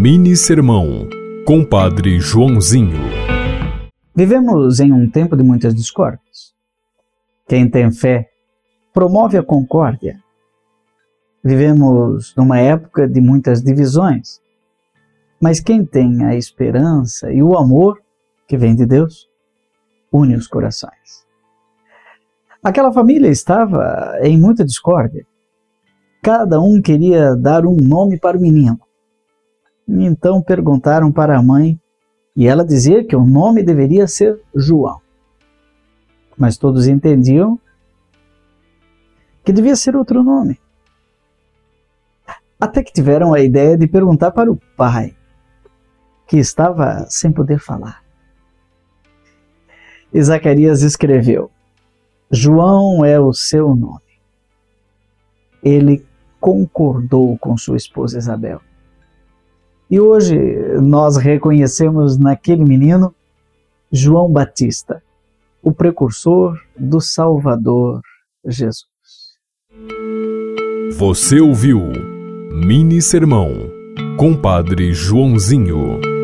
Mini Sermão, Compadre Joãozinho. Vivemos em um tempo de muitas discórdias. Quem tem fé promove a concórdia. Vivemos numa época de muitas divisões. Mas quem tem a esperança e o amor que vem de Deus, une os corações. Aquela família estava em muita discórdia. Cada um queria dar um nome para o menino. Então perguntaram para a mãe e ela dizia que o nome deveria ser João. Mas todos entendiam que devia ser outro nome. Até que tiveram a ideia de perguntar para o pai, que estava sem poder falar. E Zacarias escreveu: João é o seu nome. Ele concordou com sua esposa Isabel. E hoje nós reconhecemos naquele menino João Batista, o precursor do Salvador Jesus. Você ouviu Mini Sermão, Compadre Joãozinho.